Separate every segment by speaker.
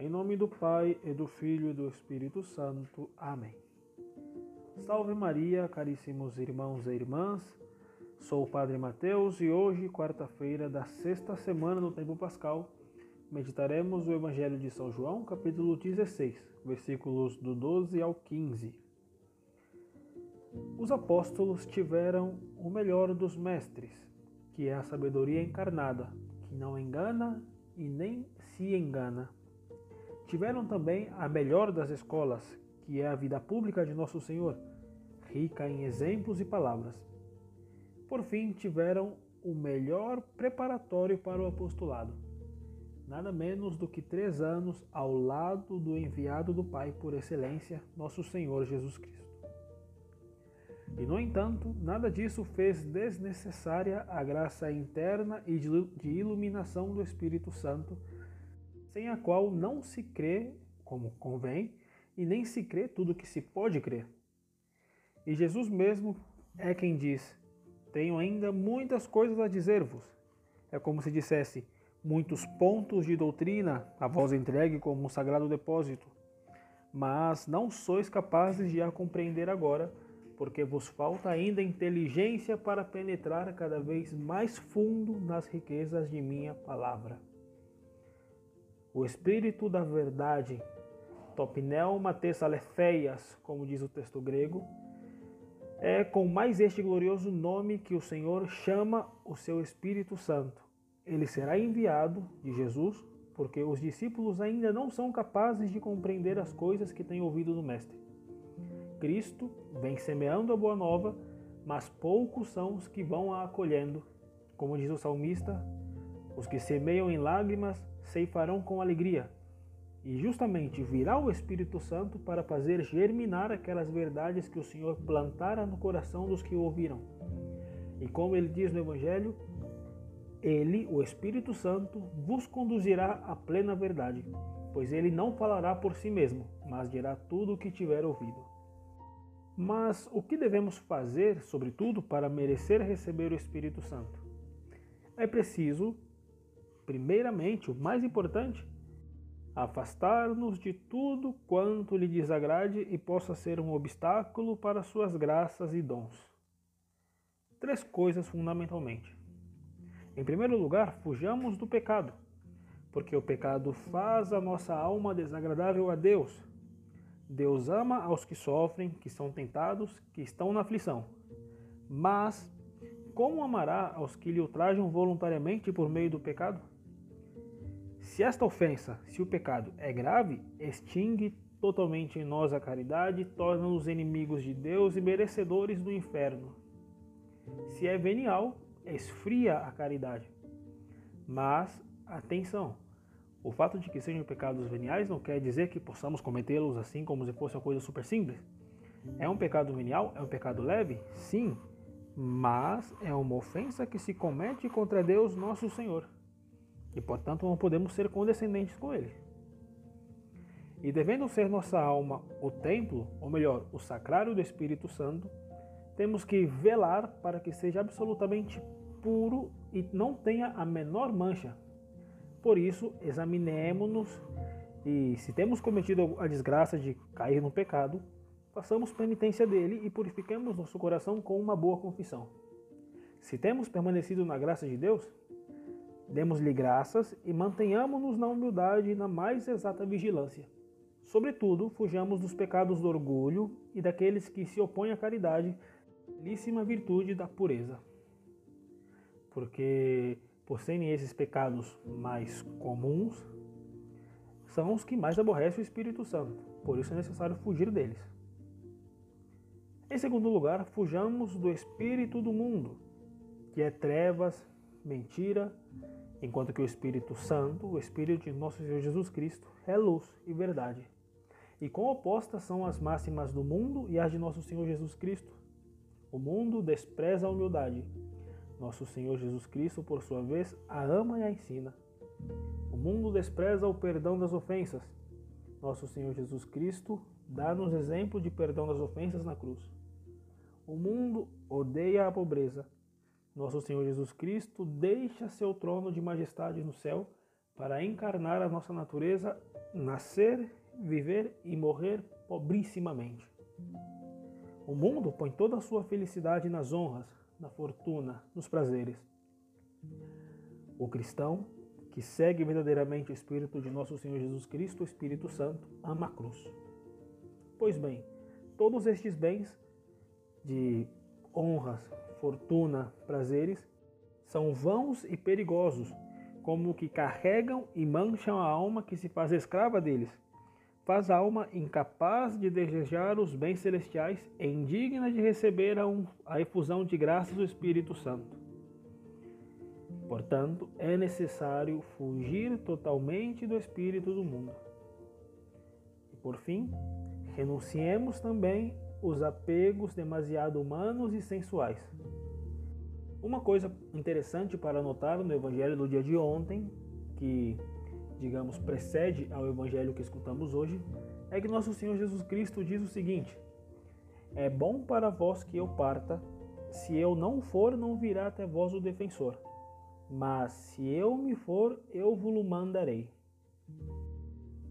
Speaker 1: Em nome do Pai, e do Filho e do Espírito Santo. Amém. Salve Maria, caríssimos irmãos e irmãs. Sou o Padre Mateus e hoje, quarta-feira da sexta semana do tempo pascal, meditaremos o Evangelho de São João, capítulo 16, versículos do 12 ao 15. Os apóstolos tiveram o melhor dos mestres, que é a sabedoria encarnada, que não engana e nem se engana. Tiveram também a melhor das escolas, que é a vida pública de Nosso Senhor, rica em exemplos e palavras. Por fim, tiveram o melhor preparatório para o apostolado, nada menos do que três anos ao lado do enviado do Pai por excelência, Nosso Senhor Jesus Cristo. E, no entanto, nada disso fez desnecessária a graça interna e de iluminação do Espírito Santo, sem a qual não se crê como convém e nem se crê tudo o que se pode crer. E Jesus mesmo é quem diz: Tenho ainda muitas coisas a dizer-vos. É como se dissesse: muitos pontos de doutrina a vós entregue como um sagrado depósito, mas não sois capazes de a compreender agora porque vos falta ainda inteligência para penetrar cada vez mais fundo nas riquezas de minha palavra. O Espírito da Verdade, Topnelma Tessalefeias, como diz o texto grego, é com mais este glorioso nome que o Senhor chama o seu Espírito Santo. Ele será enviado de Jesus, porque os discípulos ainda não são capazes de compreender as coisas que têm ouvido do Mestre. Cristo vem semeando a boa nova, mas poucos são os que vão a acolhendo. Como diz o salmista, os que semeiam em lágrimas ceifarão com alegria. E justamente virá o Espírito Santo para fazer germinar aquelas verdades que o Senhor plantara no coração dos que o ouviram. E como ele diz no Evangelho, ele, o Espírito Santo, vos conduzirá à plena verdade, pois ele não falará por si mesmo, mas dirá tudo o que tiver ouvido. Mas o que devemos fazer, sobretudo, para merecer receber o Espírito Santo? É preciso, primeiramente, o mais importante, afastar-nos de tudo quanto lhe desagrade e possa ser um obstáculo para suas graças e dons. Três coisas fundamentalmente. Em primeiro lugar, fujamos do pecado, porque o pecado faz a nossa alma desagradável a Deus Deus ama aos que sofrem, que são tentados, que estão na aflição. Mas como amará aos que lhe ultrajam voluntariamente por meio do pecado? Se esta ofensa, se o pecado é grave, extingue totalmente em nós a caridade, torna-nos inimigos de Deus e merecedores do inferno. Se é venial, esfria a caridade. Mas, atenção, o fato de que sejam pecados veniais não quer dizer que possamos cometê-los assim como se fosse uma coisa super simples. É um pecado venial? É um pecado leve? Sim, mas é uma ofensa que se comete contra Deus nosso Senhor. E portanto não podemos ser condescendentes com Ele. E devendo ser nossa alma o templo, ou melhor, o sacrário do Espírito Santo, temos que velar para que seja absolutamente puro e não tenha a menor mancha, por isso, examinemos-nos e, se temos cometido a desgraça de cair no pecado, façamos penitência dele e purifiquemos nosso coração com uma boa confissão. Se temos permanecido na graça de Deus, demos-lhe graças e mantenhamos-nos na humildade e na mais exata vigilância. Sobretudo, fujamos dos pecados do orgulho e daqueles que se opõem à caridade, belíssima virtude da pureza. Porque por serem esses pecados mais comuns, são os que mais aborrecem o Espírito Santo. Por isso é necessário fugir deles. Em segundo lugar, fujamos do espírito do mundo, que é trevas, mentira, enquanto que o Espírito Santo, o Espírito de nosso Senhor Jesus Cristo, é luz e verdade. E quão opostas são as máximas do mundo e as de nosso Senhor Jesus Cristo. O mundo despreza a humildade, nosso Senhor Jesus Cristo, por sua vez, a ama e a ensina. O mundo despreza o perdão das ofensas. Nosso Senhor Jesus Cristo dá-nos exemplo de perdão das ofensas na cruz. O mundo odeia a pobreza. Nosso Senhor Jesus Cristo deixa seu trono de majestade no céu para encarnar a nossa natureza, nascer, viver e morrer pobrissimamente. O mundo põe toda a sua felicidade nas honras, na fortuna, nos prazeres. O cristão, que segue verdadeiramente o Espírito de nosso Senhor Jesus Cristo, o Espírito Santo, ama a cruz. Pois bem, todos estes bens de honras, fortuna, prazeres, são vãos e perigosos, como que carregam e mancham a alma que se faz escrava deles. Faz a alma incapaz de desejar os bens celestiais e indigna de receber a, um, a efusão de graças do Espírito Santo. Portanto, é necessário fugir totalmente do espírito do mundo. E por fim, renunciemos também os apegos demasiado humanos e sensuais. Uma coisa interessante para notar no evangelho do dia de ontem, que, digamos, precede ao evangelho que escutamos hoje, é que nosso Senhor Jesus Cristo diz o seguinte: É bom para vós que eu parta, se eu não for, não virá até vós o defensor. Mas se eu me for, eu vos mandarei.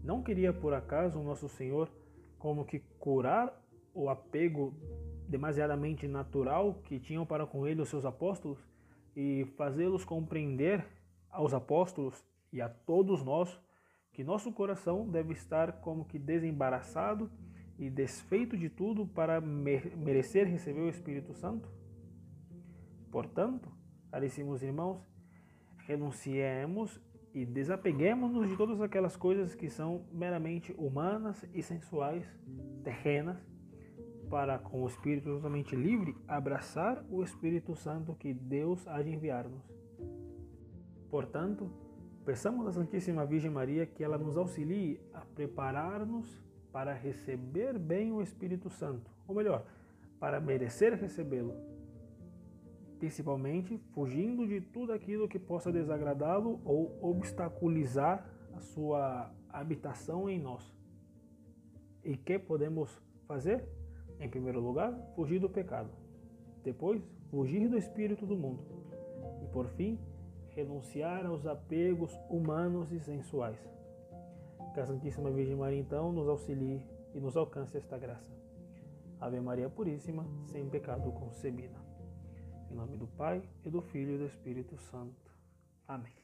Speaker 1: Não queria por acaso o nosso Senhor como que curar o apego demasiadamente natural que tinham para com ele os seus apóstolos e fazê-los compreender aos apóstolos e a todos nós que nosso coração deve estar como que desembaraçado e desfeito de tudo para merecer receber o Espírito Santo? Portanto, caríssimos irmãos, renunciemos e desapeguemos-nos de todas aquelas coisas que são meramente humanas e sensuais, terrenas, para, com o espírito totalmente livre, abraçar o Espírito Santo que Deus há de enviar-nos. Portanto, peçamos à Santíssima Virgem Maria que ela nos auxilie a preparar-nos para receber bem o Espírito Santo, ou melhor, para merecer recebê-lo, principalmente fugindo de tudo aquilo que possa desagradá-lo ou obstaculizar a sua habitação em nós. E que podemos fazer? Em primeiro lugar, fugir do pecado. Depois, fugir do espírito do mundo. E por fim, renunciar aos apegos humanos e sensuais. Que a Santíssima Virgem Maria então nos auxilie e nos alcance esta graça. Ave Maria Puríssima, sem pecado concebida. Em nome do Pai, e do Filho e do Espírito Santo. Amém.